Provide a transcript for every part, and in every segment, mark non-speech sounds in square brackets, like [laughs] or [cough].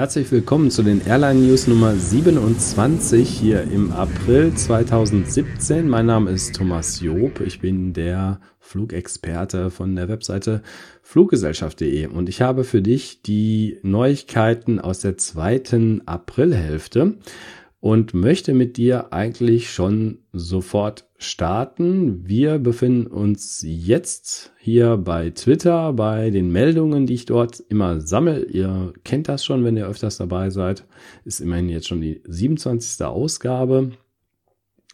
Herzlich willkommen zu den Airline News Nummer 27 hier im April 2017. Mein Name ist Thomas Job. Ich bin der Flugexperte von der Webseite fluggesellschaft.de und ich habe für dich die Neuigkeiten aus der zweiten Aprilhälfte und möchte mit dir eigentlich schon sofort starten. Wir befinden uns jetzt hier bei Twitter, bei den Meldungen, die ich dort immer sammle. Ihr kennt das schon, wenn ihr öfters dabei seid. Ist immerhin jetzt schon die 27. Ausgabe.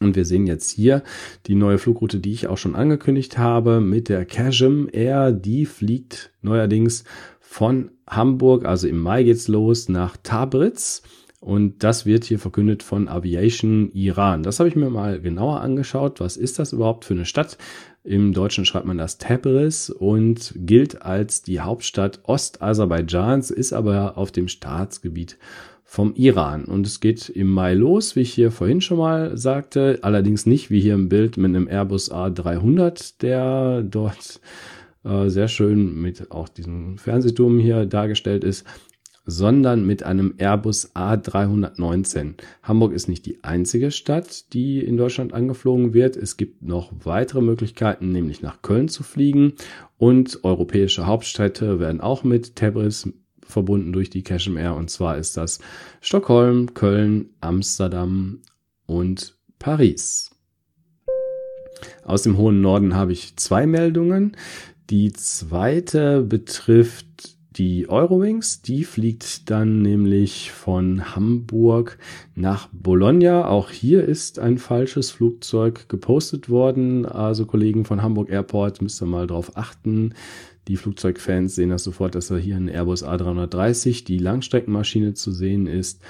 Und wir sehen jetzt hier die neue Flugroute, die ich auch schon angekündigt habe, mit der Casham Air. Die fliegt neuerdings von Hamburg, also im Mai geht's los, nach Tabritz. Und das wird hier verkündet von Aviation Iran. Das habe ich mir mal genauer angeschaut. Was ist das überhaupt für eine Stadt? Im Deutschen schreibt man das Tabriz und gilt als die Hauptstadt Ostaserbaidschans, ist aber auf dem Staatsgebiet vom Iran. Und es geht im Mai los, wie ich hier vorhin schon mal sagte. Allerdings nicht wie hier im Bild mit einem Airbus A300, der dort äh, sehr schön mit auch diesem Fernsehturm hier dargestellt ist, sondern mit einem Airbus A319. Hamburg ist nicht die einzige Stadt, die in Deutschland angeflogen wird. Es gibt noch weitere Möglichkeiten, nämlich nach Köln zu fliegen und europäische Hauptstädte werden auch mit Tabriz verbunden durch die Casham Air und zwar ist das Stockholm, Köln, Amsterdam und Paris. Aus dem hohen Norden habe ich zwei Meldungen. Die zweite betrifft die Eurowings, die fliegt dann nämlich von Hamburg nach Bologna. Auch hier ist ein falsches Flugzeug gepostet worden. Also Kollegen von Hamburg Airport müsst ihr mal drauf achten. Die Flugzeugfans sehen das sofort, dass da hier ein Airbus A330, die Langstreckenmaschine zu sehen ist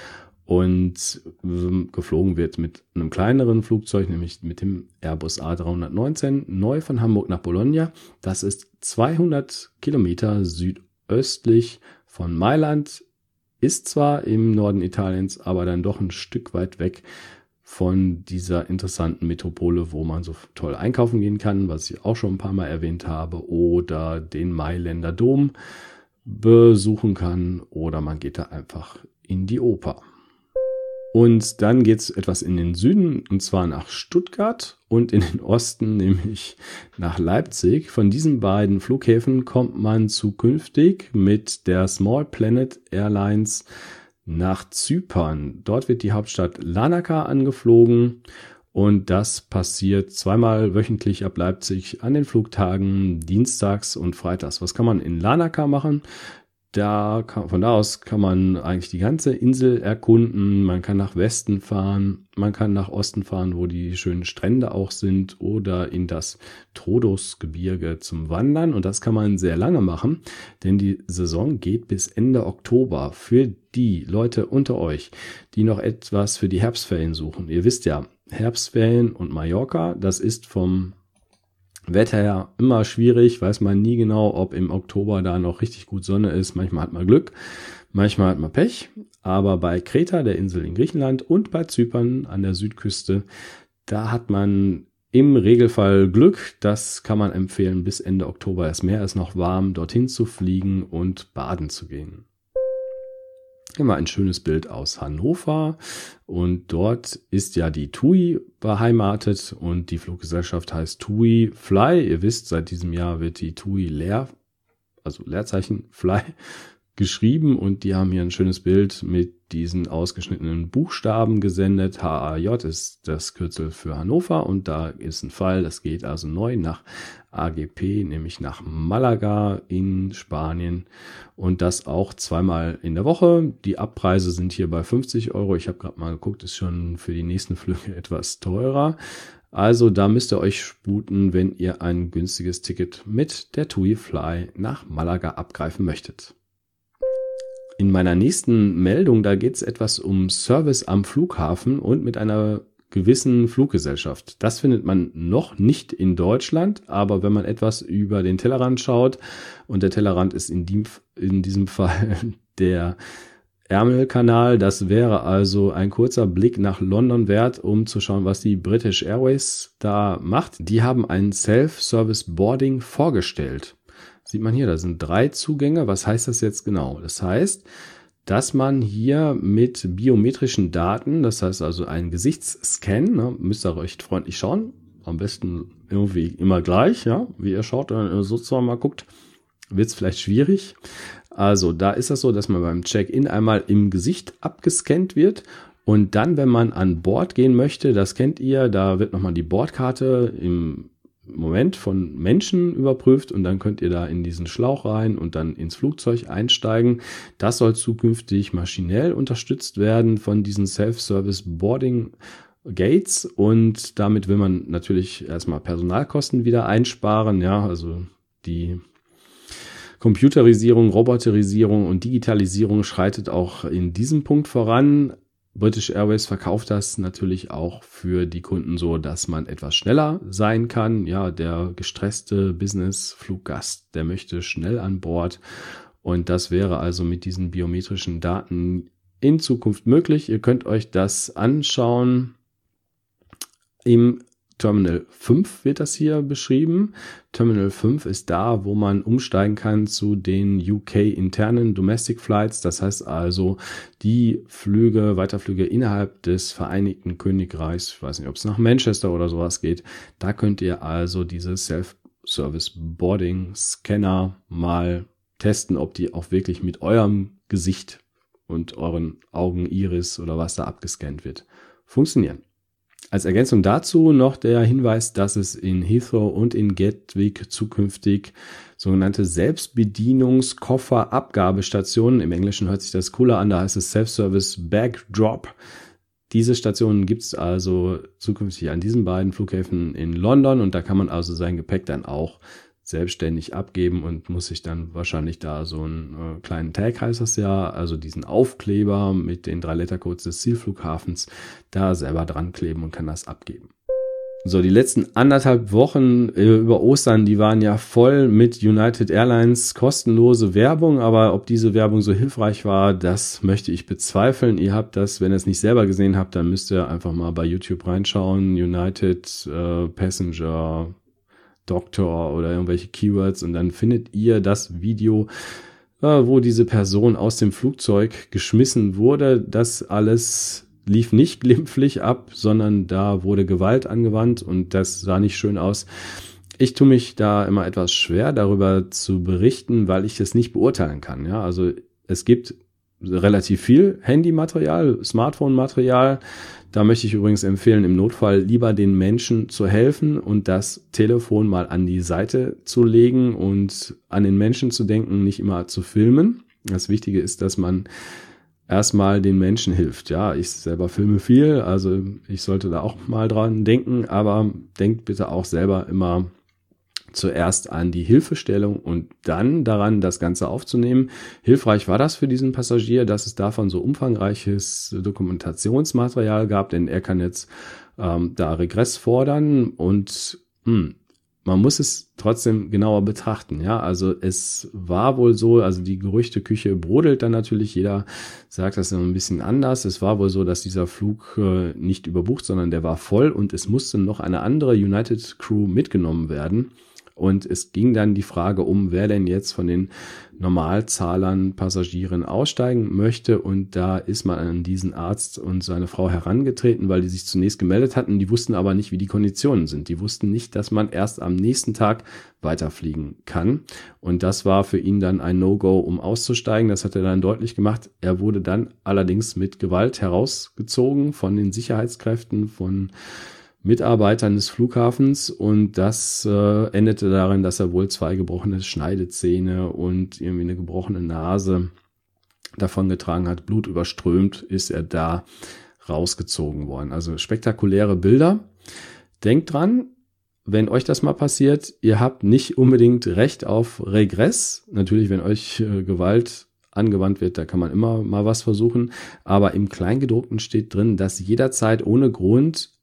und ähm, geflogen wird mit einem kleineren Flugzeug, nämlich mit dem Airbus A319, neu von Hamburg nach Bologna. Das ist 200 Kilometer südöstlich östlich von Mailand, ist zwar im Norden Italiens, aber dann doch ein Stück weit weg von dieser interessanten Metropole, wo man so toll einkaufen gehen kann, was ich auch schon ein paar Mal erwähnt habe, oder den Mailänder Dom besuchen kann, oder man geht da einfach in die Oper. Und dann geht's etwas in den Süden, und zwar nach Stuttgart und in den Osten, [laughs] nämlich nach Leipzig. Von diesen beiden Flughäfen kommt man zukünftig mit der Small Planet Airlines nach Zypern. Dort wird die Hauptstadt Lanaka angeflogen und das passiert zweimal wöchentlich ab Leipzig an den Flugtagen Dienstags und Freitags. Was kann man in Lanaka machen? Da kann, von da aus kann man eigentlich die ganze Insel erkunden. Man kann nach Westen fahren, man kann nach Osten fahren, wo die schönen Strände auch sind, oder in das Trodosgebirge zum Wandern. Und das kann man sehr lange machen, denn die Saison geht bis Ende Oktober. Für die Leute unter euch, die noch etwas für die Herbstferien suchen. Ihr wisst ja, Herbstferien und Mallorca, das ist vom Wetter ja immer schwierig, weiß man nie genau, ob im Oktober da noch richtig gut Sonne ist. Manchmal hat man Glück, manchmal hat man Pech. Aber bei Kreta, der Insel in Griechenland und bei Zypern an der Südküste, da hat man im Regelfall Glück. Das kann man empfehlen, bis Ende Oktober. Das Meer ist noch warm, dorthin zu fliegen und baden zu gehen. Immer ein schönes Bild aus Hannover. Und dort ist ja die TUI beheimatet und die Fluggesellschaft heißt TUI Fly. Ihr wisst, seit diesem Jahr wird die TUI leer, also Leerzeichen Fly [laughs] geschrieben und die haben hier ein schönes Bild mit diesen ausgeschnittenen Buchstaben gesendet. HAJ ist das Kürzel für Hannover und da ist ein Fall, das geht also neu nach AGP, nämlich nach Malaga in Spanien und das auch zweimal in der Woche. Die Abpreise sind hier bei 50 Euro. Ich habe gerade mal geguckt, ist schon für die nächsten Flüge [laughs] etwas teurer. Also da müsst ihr euch sputen, wenn ihr ein günstiges Ticket mit der TUI Fly nach Malaga abgreifen möchtet. In meiner nächsten Meldung, da geht es etwas um Service am Flughafen und mit einer gewissen Fluggesellschaft. Das findet man noch nicht in Deutschland, aber wenn man etwas über den Tellerrand schaut, und der Tellerrand ist in, die, in diesem [laughs] Fall der Ärmelkanal, das wäre also ein kurzer Blick nach London wert, um zu schauen, was die British Airways da macht. Die haben ein Self-Service Boarding vorgestellt. Sieht man hier, da sind drei Zugänge. Was heißt das jetzt genau? Das heißt, dass man hier mit biometrischen Daten, das heißt also ein Gesichtsscan, ne, müsst ihr recht freundlich schauen, am besten irgendwie immer gleich, ja, wie ihr schaut, wenn ihr sozusagen mal guckt, wird es vielleicht schwierig. Also da ist das so, dass man beim Check-in einmal im Gesicht abgescannt wird und dann, wenn man an Bord gehen möchte, das kennt ihr, da wird nochmal die Bordkarte im Moment von Menschen überprüft und dann könnt ihr da in diesen Schlauch rein und dann ins Flugzeug einsteigen. Das soll zukünftig maschinell unterstützt werden von diesen Self-Service Boarding Gates und damit will man natürlich erstmal Personalkosten wieder einsparen, ja, also die Computerisierung, Roboterisierung und Digitalisierung schreitet auch in diesem Punkt voran. British Airways verkauft das natürlich auch für die Kunden so, dass man etwas schneller sein kann. Ja, der gestresste Business-Fluggast, der möchte schnell an Bord. Und das wäre also mit diesen biometrischen Daten in Zukunft möglich. Ihr könnt euch das anschauen im Terminal 5 wird das hier beschrieben. Terminal 5 ist da, wo man umsteigen kann zu den UK internen Domestic Flights. Das heißt also die Flüge, Weiterflüge innerhalb des Vereinigten Königreichs. Ich weiß nicht, ob es nach Manchester oder sowas geht. Da könnt ihr also diese Self-Service Boarding Scanner mal testen, ob die auch wirklich mit eurem Gesicht und euren Augen, Iris oder was da abgescannt wird, funktionieren. Als Ergänzung dazu noch der Hinweis, dass es in Heathrow und in Gatwick zukünftig sogenannte Selbstbedienungskofferabgabestationen, im Englischen hört sich das cooler an, da heißt es Self-Service Bag Drop. Diese Stationen gibt es also zukünftig an diesen beiden Flughäfen in London und da kann man also sein Gepäck dann auch selbstständig abgeben und muss sich dann wahrscheinlich da so einen äh, kleinen Tag heißt das ja, also diesen Aufkleber mit den drei Lettercodes des Zielflughafens da selber dran kleben und kann das abgeben. So, die letzten anderthalb Wochen äh, über Ostern, die waren ja voll mit United Airlines kostenlose Werbung, aber ob diese Werbung so hilfreich war, das möchte ich bezweifeln. Ihr habt das, wenn ihr es nicht selber gesehen habt, dann müsst ihr einfach mal bei YouTube reinschauen. United äh, Passenger Doktor oder irgendwelche Keywords und dann findet ihr das Video, äh, wo diese Person aus dem Flugzeug geschmissen wurde. Das alles lief nicht [laughs] glimpflich ab, sondern da wurde Gewalt angewandt und das sah nicht schön aus. Ich tue mich da immer etwas schwer, darüber zu berichten, weil ich es nicht beurteilen kann. Ja, also es gibt relativ viel Handymaterial, Smartphone-Material. Da möchte ich übrigens empfehlen, im Notfall lieber den Menschen zu helfen und das Telefon mal an die Seite zu legen und an den Menschen zu denken, nicht immer zu filmen. Das Wichtige ist, dass man erstmal den Menschen hilft. Ja, ich selber filme viel, also ich sollte da auch mal dran denken, aber denkt bitte auch selber immer zuerst an die Hilfestellung und dann daran, das Ganze aufzunehmen. Hilfreich war das für diesen Passagier, dass es davon so umfangreiches Dokumentationsmaterial gab, denn er kann jetzt ähm, da Regress fordern und hm, man muss es trotzdem genauer betrachten. Ja, also es war wohl so, also die Gerüchteküche brodelt dann natürlich. Jeder sagt das ein bisschen anders. Es war wohl so, dass dieser Flug äh, nicht überbucht, sondern der war voll und es musste noch eine andere United Crew mitgenommen werden. Und es ging dann die Frage um, wer denn jetzt von den Normalzahlern Passagieren aussteigen möchte. Und da ist man an diesen Arzt und seine Frau herangetreten, weil die sich zunächst gemeldet hatten. Die wussten aber nicht, wie die Konditionen sind. Die wussten nicht, dass man erst am nächsten Tag weiterfliegen kann. Und das war für ihn dann ein No-Go, um auszusteigen. Das hat er dann deutlich gemacht. Er wurde dann allerdings mit Gewalt herausgezogen von den Sicherheitskräften, von Mitarbeitern des Flughafens und das äh, endete darin, dass er wohl zwei gebrochene Schneidezähne und irgendwie eine gebrochene Nase davongetragen hat. Blut überströmt ist er da rausgezogen worden. Also spektakuläre Bilder. Denkt dran, wenn euch das mal passiert, ihr habt nicht unbedingt Recht auf Regress. Natürlich, wenn euch äh, Gewalt angewandt wird, da kann man immer mal was versuchen. Aber im Kleingedruckten steht drin, dass jederzeit ohne Grund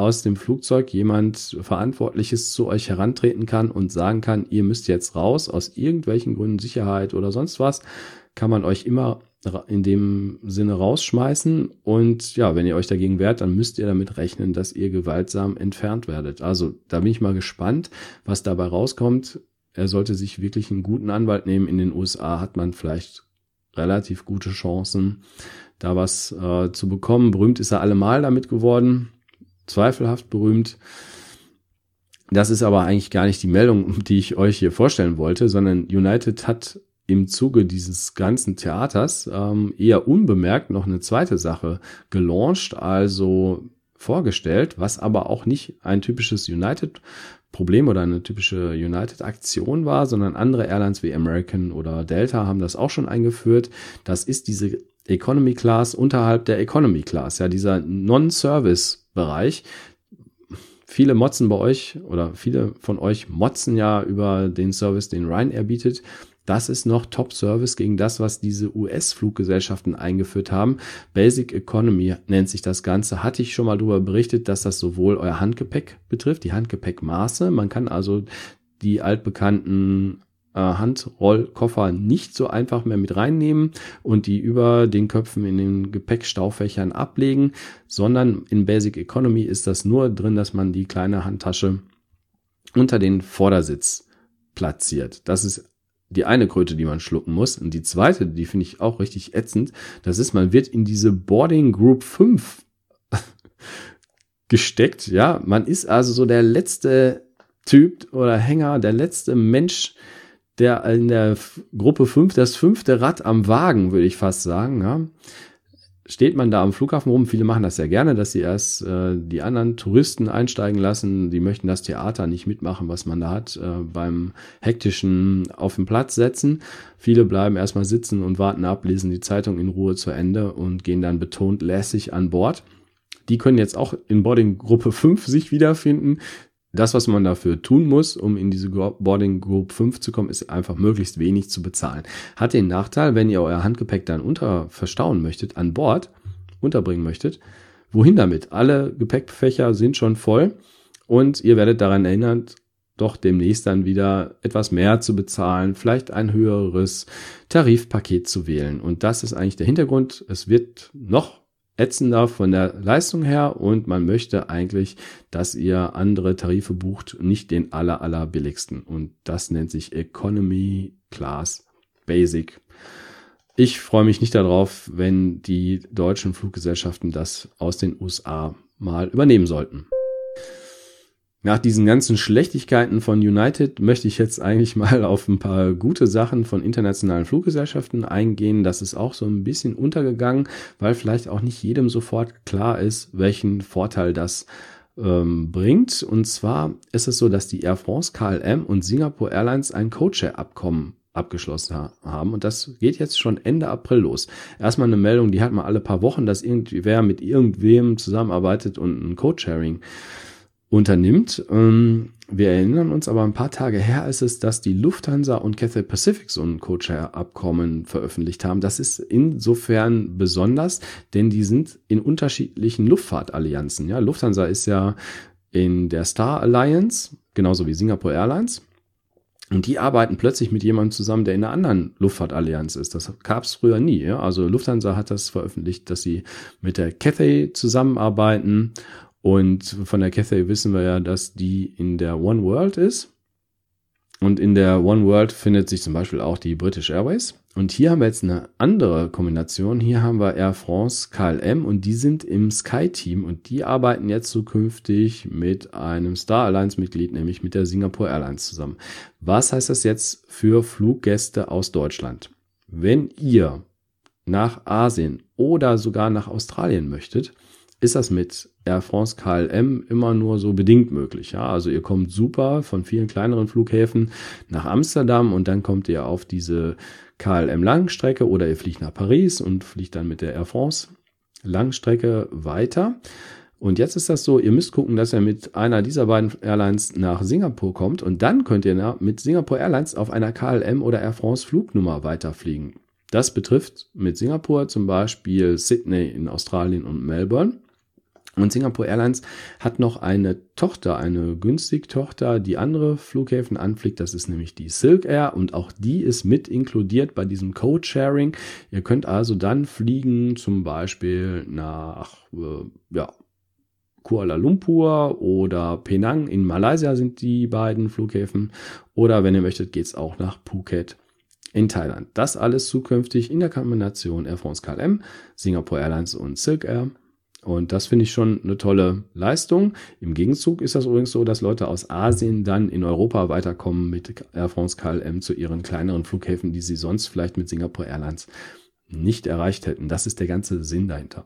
aus dem Flugzeug jemand Verantwortliches zu euch herantreten kann und sagen kann, ihr müsst jetzt raus, aus irgendwelchen Gründen Sicherheit oder sonst was, kann man euch immer in dem Sinne rausschmeißen. Und ja, wenn ihr euch dagegen wehrt, dann müsst ihr damit rechnen, dass ihr gewaltsam entfernt werdet. Also da bin ich mal gespannt, was dabei rauskommt. Er sollte sich wirklich einen guten Anwalt nehmen. In den USA hat man vielleicht relativ gute Chancen, da was äh, zu bekommen. Berühmt ist er allemal damit geworden, zweifelhaft berühmt. Das ist aber eigentlich gar nicht die Meldung, [laughs] die ich euch hier vorstellen wollte, sondern United hat im Zuge dieses ganzen Theaters ähm, eher unbemerkt noch eine zweite Sache gelauncht, also vorgestellt, was aber auch nicht ein typisches United-Problem oder eine typische United-Aktion war, sondern andere Airlines wie American oder Delta haben das auch schon eingeführt. Das ist diese Economy Class unterhalb der Economy Class, ja, dieser Non-Service-Bereich. Viele motzen bei euch oder viele von euch motzen ja über den Service, den Ryanair bietet. Das ist noch Top-Service gegen das, was diese US-Fluggesellschaften eingeführt haben. Basic Economy nennt sich das Ganze. Hatte ich schon mal darüber berichtet, dass das sowohl euer Handgepäck betrifft, die Handgepäckmaße. Man kann also die altbekannten Handrollkoffer nicht so einfach mehr mit reinnehmen und die über den Köpfen in den Gepäckstaufächern ablegen, sondern in Basic Economy ist das nur drin, dass man die kleine Handtasche unter den Vordersitz platziert. Das ist die eine Kröte, die man schlucken muss. Und die zweite, die finde ich auch richtig ätzend, das ist, man wird in diese Boarding Group 5 [laughs] gesteckt. Ja, man ist also so der letzte Typ oder Hänger, der letzte Mensch, der in der Gruppe 5, das fünfte Rad am Wagen, würde ich fast sagen. Ja steht man da am Flughafen rum. Viele machen das sehr gerne, dass sie erst äh, die anderen Touristen einsteigen lassen. Die möchten das Theater nicht mitmachen, was man da hat, äh, beim hektischen auf den Platz setzen. Viele bleiben erstmal sitzen und warten ab, lesen die Zeitung in Ruhe zu Ende und gehen dann betont lässig an Bord. Die können jetzt auch in Boarding Gruppe 5 sich wiederfinden das, was man dafür tun muss, um in diese Boarding Group 5 zu kommen, ist einfach möglichst wenig zu bezahlen. Hat den Nachteil, wenn ihr euer Handgepäck dann unter verstauen möchtet, an Bord unterbringen möchtet, wohin damit? Alle Gepäckfächer sind schon voll und ihr werdet daran erinnert, doch demnächst dann wieder etwas mehr zu bezahlen, vielleicht ein höheres Tarifpaket zu wählen. Und das ist eigentlich der Hintergrund. Es wird noch ätzender von der Leistung her und man möchte eigentlich, dass ihr andere Tarife bucht, nicht den aller, aller billigsten. Und das nennt sich Economy Class Basic. Ich freue mich nicht darauf, wenn die deutschen Fluggesellschaften das aus den USA mal übernehmen sollten. Nach diesen ganzen Schlechtigkeiten von United möchte ich jetzt eigentlich mal auf ein paar gute Sachen von internationalen Fluggesellschaften eingehen. Das ist auch so ein bisschen untergegangen, weil vielleicht auch nicht jedem sofort klar ist, welchen Vorteil das ähm, bringt. Und zwar ist es so, dass die Air France, KLM und Singapore Airlines ein Codeshare-Abkommen abgeschlossen ha haben. Und das geht jetzt schon Ende April los. Erstmal eine Meldung, die hat man alle paar Wochen, dass irgendwer mit irgendwem zusammenarbeitet und ein Codesharing unternimmt. Ähm, wir erinnern uns aber ein paar Tage her ist es, dass die Lufthansa und Cathay Pacific so ein Co-Share-Abkommen veröffentlicht haben. Das ist insofern besonders, denn die sind in unterschiedlichen Luftfahrtallianzen. Ja, Lufthansa ist ja in der Star Alliance, genauso wie Singapore Airlines. Und die arbeiten plötzlich mit jemandem zusammen, der in einer anderen Luftfahrtallianz ist. Das gab es früher nie. Ja? Also Lufthansa hat das veröffentlicht, dass sie mit der Cathay zusammenarbeiten und von der Cathay wissen wir ja, dass die in der One World ist. Und in der One World findet sich zum Beispiel auch die British Airways. Und hier haben wir jetzt eine andere Kombination. Hier haben wir Air France, KLM und die sind im Sky-Team und die arbeiten jetzt zukünftig mit einem Star Alliance-Mitglied, nämlich mit der Singapore Airlines zusammen. Was heißt das jetzt für Fluggäste aus Deutschland? Wenn ihr nach Asien oder sogar nach Australien möchtet, ist das mit Air France KLM immer nur so bedingt möglich. Ja, also ihr kommt super von vielen kleineren Flughäfen nach Amsterdam und dann kommt ihr auf diese KLM Langstrecke oder ihr fliegt nach Paris und fliegt dann mit der Air France Langstrecke weiter. Und jetzt ist das so, ihr müsst gucken, dass ihr mit einer dieser beiden Airlines nach Singapur kommt und dann könnt ihr mit Singapore Airlines auf einer KLM oder Air France Flugnummer weiterfliegen. Das betrifft mit Singapur zum Beispiel Sydney in Australien und Melbourne. Und Singapore Airlines hat noch eine Tochter, eine günstig Tochter, die andere Flughäfen anfliegt. Das ist nämlich die Silk Air und auch die ist mit inkludiert bei diesem Code Sharing. Ihr könnt also dann fliegen, zum Beispiel nach, äh, ja, Kuala Lumpur oder Penang in Malaysia sind die beiden Flughäfen. Oder wenn ihr möchtet, geht's auch nach Phuket in Thailand. Das alles zukünftig in der Kombination Air France KLM, Singapore Airlines und Silk Air. Und das finde ich schon eine tolle Leistung. Im Gegenzug ist das übrigens so, dass Leute aus Asien dann in Europa weiterkommen mit Air France KLM zu ihren kleineren Flughäfen, die sie sonst vielleicht mit Singapore Airlines nicht erreicht hätten. Das ist der ganze Sinn dahinter.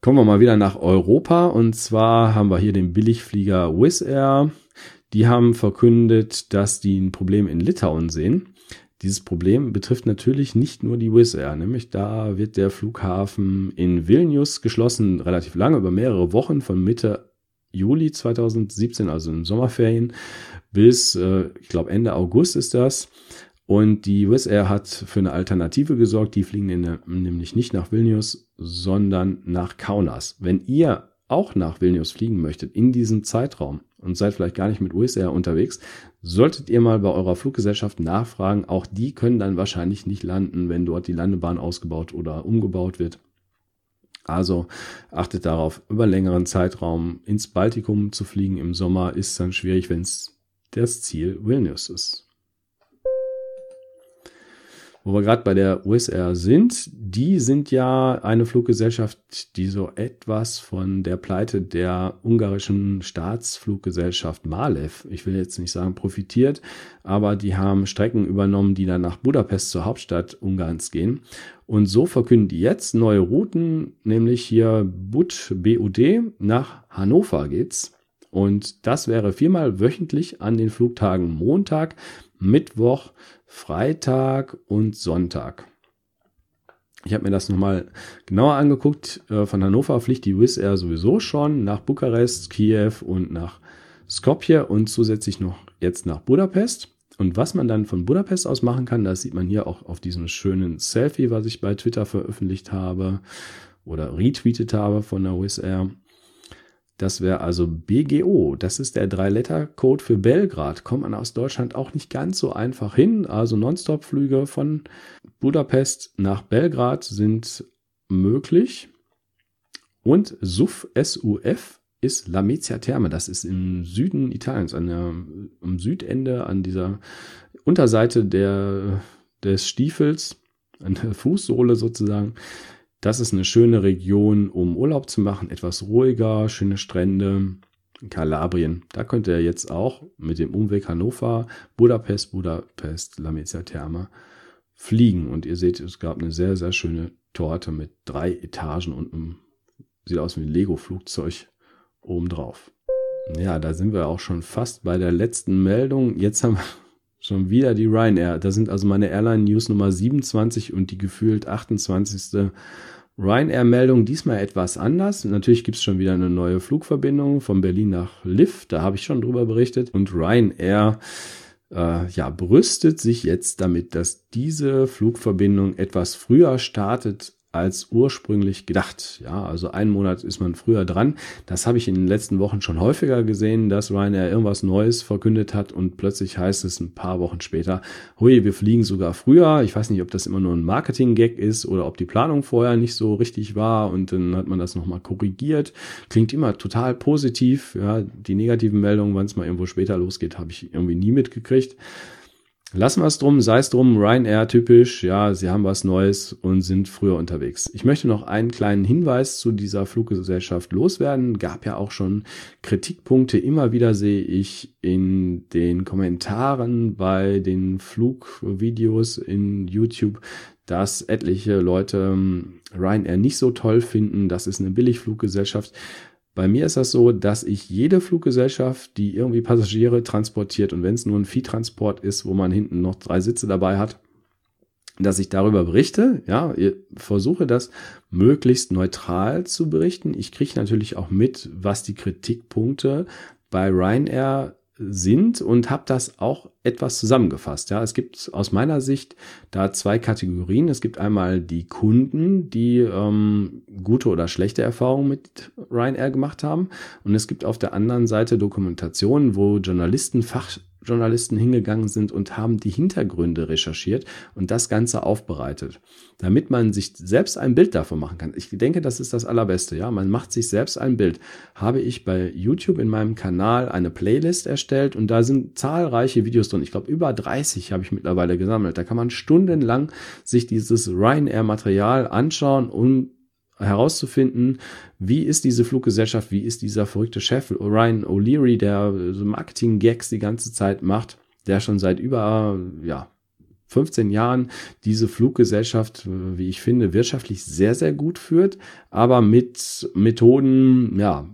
Kommen wir mal wieder nach Europa und zwar haben wir hier den Billigflieger Wizz Air. Die haben verkündet, dass die ein Problem in Litauen sehen. Dieses Problem betrifft natürlich nicht nur die Wizz Air, nämlich da wird der Flughafen in Vilnius geschlossen, relativ lange, über mehrere Wochen, von Mitte Juli 2017, also in Sommerferien, bis, äh, ich glaube, Ende August ist das. Und die Wizz Air hat für eine Alternative gesorgt. Die fliegen in, nämlich nicht nach Vilnius, sondern nach Kaunas. Wenn ihr auch nach Vilnius fliegen möchtet in diesem Zeitraum und seid vielleicht gar nicht mit Wizz Air unterwegs, solltet ihr mal bei eurer Fluggesellschaft nachfragen. Auch die können dann wahrscheinlich nicht landen, wenn dort die Landebahn ausgebaut oder umgebaut wird. Also achtet darauf, über längeren Zeitraum ins Baltikum zu fliegen im Sommer ist dann schwierig, wenn es das Ziel Vilnius ist wo wir gerade bei der USR sind, die sind ja eine Fluggesellschaft, die so etwas von der Pleite der ungarischen Staatsfluggesellschaft Malev, ich will jetzt nicht sagen profitiert, aber die haben Strecken übernommen, die dann nach Budapest zur Hauptstadt Ungarns gehen. Und so verkünden die jetzt neue Routen, nämlich hier Bud BUD nach Hannover geht's. Und das wäre viermal wöchentlich an den Flugtagen Montag, Mittwoch, Freitag und Sonntag. Ich habe mir das nochmal genauer angeguckt. Äh, von Hannover fliegt die Wizz Air sowieso schon nach Bukarest, Kiew und nach Skopje und zusätzlich noch jetzt nach Budapest. Und was man dann von Budapest aus machen kann, das sieht man hier auch auf diesem schönen Selfie, was ich bei Twitter veröffentlicht habe oder retweetet habe von der Wizz Air. Das wäre also BGO. Das ist der Drei-Letter-Code für Belgrad. Kommt man aus Deutschland auch nicht ganz so einfach hin. Also Nonstop-Flüge von Budapest nach Belgrad sind möglich. Und SUF, SUF ist Lamezia Terme. Das ist im Süden Italiens, an der, am Südende, an dieser Unterseite der, des Stiefels, an der Fußsohle sozusagen. Das ist eine schöne Region, um Urlaub zu machen, etwas ruhiger, schöne Strände. Kalabrien, da könnt ihr jetzt auch mit dem Umweg Hannover, Budapest, Budapest, Lamezia Terme fliegen. Und ihr seht, es gab eine sehr, sehr schöne Torte mit drei Etagen und einem, sieht aus wie ein Lego-Flugzeug obendrauf. Ja, da sind wir auch schon fast bei der letzten Meldung. Jetzt haben wir schon wieder die Ryanair. Da sind also meine Airline News Nummer 27 und die gefühlt 28. Ryanair-Meldung diesmal etwas anders. Natürlich gibt es schon wieder eine neue Flugverbindung von Berlin nach Liv. Da habe ich schon drüber berichtet. Und Ryanair äh, ja, brüstet sich jetzt damit, dass diese Flugverbindung etwas früher startet als ursprünglich gedacht. Ja, also einen Monat ist man früher dran. Das habe ich in den letzten Wochen schon häufiger gesehen, dass Ryanair irgendwas Neues verkündet hat und plötzlich heißt es ein paar Wochen später, hui, wir fliegen sogar früher. Ich weiß nicht, ob das immer nur ein Marketing-Gag ist oder ob die Planung vorher nicht so richtig war und dann hat man das nochmal korrigiert. Klingt immer total positiv. Ja, die negativen Meldungen, wann es mal irgendwo später losgeht, habe ich irgendwie nie mitgekriegt. Lassen wir es drum, sei es drum, Ryanair typisch, ja, sie haben was Neues und sind früher unterwegs. Ich möchte noch einen kleinen Hinweis zu dieser Fluggesellschaft loswerden. Gab ja auch schon Kritikpunkte. Immer wieder sehe ich in den Kommentaren bei den Flugvideos in YouTube, dass etliche Leute ähm, Ryanair nicht so toll finden. Das ist eine Billigfluggesellschaft. Bei mir ist das so, dass ich jede Fluggesellschaft, die irgendwie Passagiere transportiert und wenn es nur ein Viehtransport ist, wo man hinten noch drei Sitze dabei hat, dass ich darüber berichte. Ja, versuche das möglichst neutral zu berichten. Ich kriege natürlich auch mit, was die Kritikpunkte bei Ryanair sind und habe das auch etwas zusammengefasst. Ja, es gibt aus meiner Sicht da zwei Kategorien. Es gibt einmal die Kunden, die ähm, gute oder schlechte Erfahrungen mit Ryanair gemacht haben. Und es gibt auf der anderen Seite Dokumentationen, wo Journalisten, Fach, Journalisten hingegangen sind und haben die Hintergründe recherchiert und das Ganze aufbereitet, damit man sich selbst ein Bild davon machen kann. Ich denke, das ist das Allerbeste. Ja, man macht sich selbst ein Bild. Habe ich bei YouTube in meinem Kanal eine Playlist erstellt und da sind zahlreiche Videos drin. Ich glaube, über 30 habe ich mittlerweile gesammelt. Da kann man stundenlang sich dieses Ryanair-Material anschauen und herauszufinden, wie ist diese Fluggesellschaft, wie ist dieser verrückte Chef Ryan O'Leary, der so Marketing-Gags die ganze Zeit macht, der schon seit über, ja, 15 Jahren diese Fluggesellschaft, wie ich finde, wirtschaftlich sehr, sehr gut führt, aber mit Methoden, ja,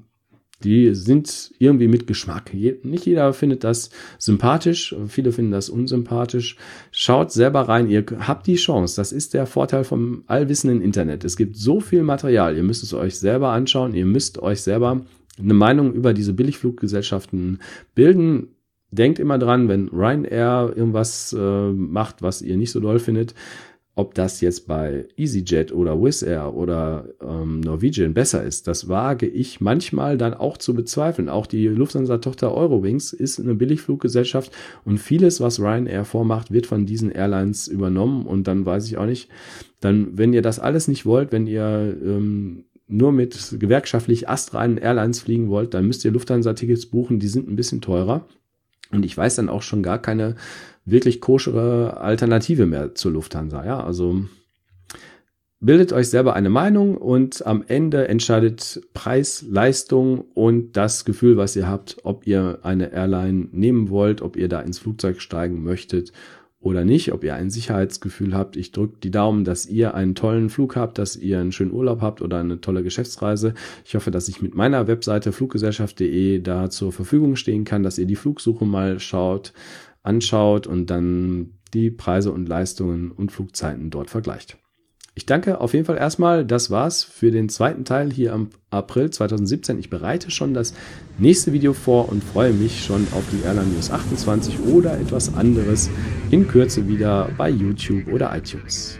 die sind irgendwie mit Geschmack. Nicht jeder findet das sympathisch, viele finden das unsympathisch. Schaut selber rein, ihr habt die Chance. Das ist der Vorteil vom allwissenden Internet. Es gibt so viel Material, ihr müsst es euch selber anschauen, ihr müsst euch selber eine Meinung über diese Billigfluggesellschaften bilden. Denkt immer dran, wenn Ryanair irgendwas äh, macht, was ihr nicht so doll findet, ob das jetzt bei EasyJet oder Wizz Air oder ähm, Norwegian besser ist, das wage ich manchmal dann auch zu bezweifeln. Auch die Lufthansa-Tochter Eurowings ist eine Billigfluggesellschaft und vieles, was Ryanair vormacht, wird von diesen Airlines übernommen und dann weiß ich auch nicht, dann, wenn ihr das alles nicht wollt, wenn ihr ähm, nur mit gewerkschaftlich astreinen Airlines fliegen wollt, dann müsst ihr Lufthansa-Tickets buchen, die sind ein bisschen teurer. Und ich weiß dann auch schon gar keine wirklich koschere Alternative mehr zur Lufthansa. Ja, also bildet euch selber eine Meinung und am Ende entscheidet Preis, Leistung und das Gefühl, was ihr habt, ob ihr eine Airline nehmen wollt, ob ihr da ins Flugzeug steigen möchtet oder nicht, ob ihr ein Sicherheitsgefühl habt. Ich drücke die Daumen, dass ihr einen tollen Flug habt, dass ihr einen schönen Urlaub habt oder eine tolle Geschäftsreise. Ich hoffe, dass ich mit meiner Webseite fluggesellschaft.de da zur Verfügung stehen kann, dass ihr die Flugsuche mal schaut, anschaut und dann die Preise und Leistungen und Flugzeiten dort vergleicht. Ich danke auf jeden Fall erstmal. Das war's für den zweiten Teil hier am April 2017. Ich bereite schon das nächste Video vor und freue mich schon auf die Airline News 28 oder etwas anderes in Kürze wieder bei YouTube oder iTunes.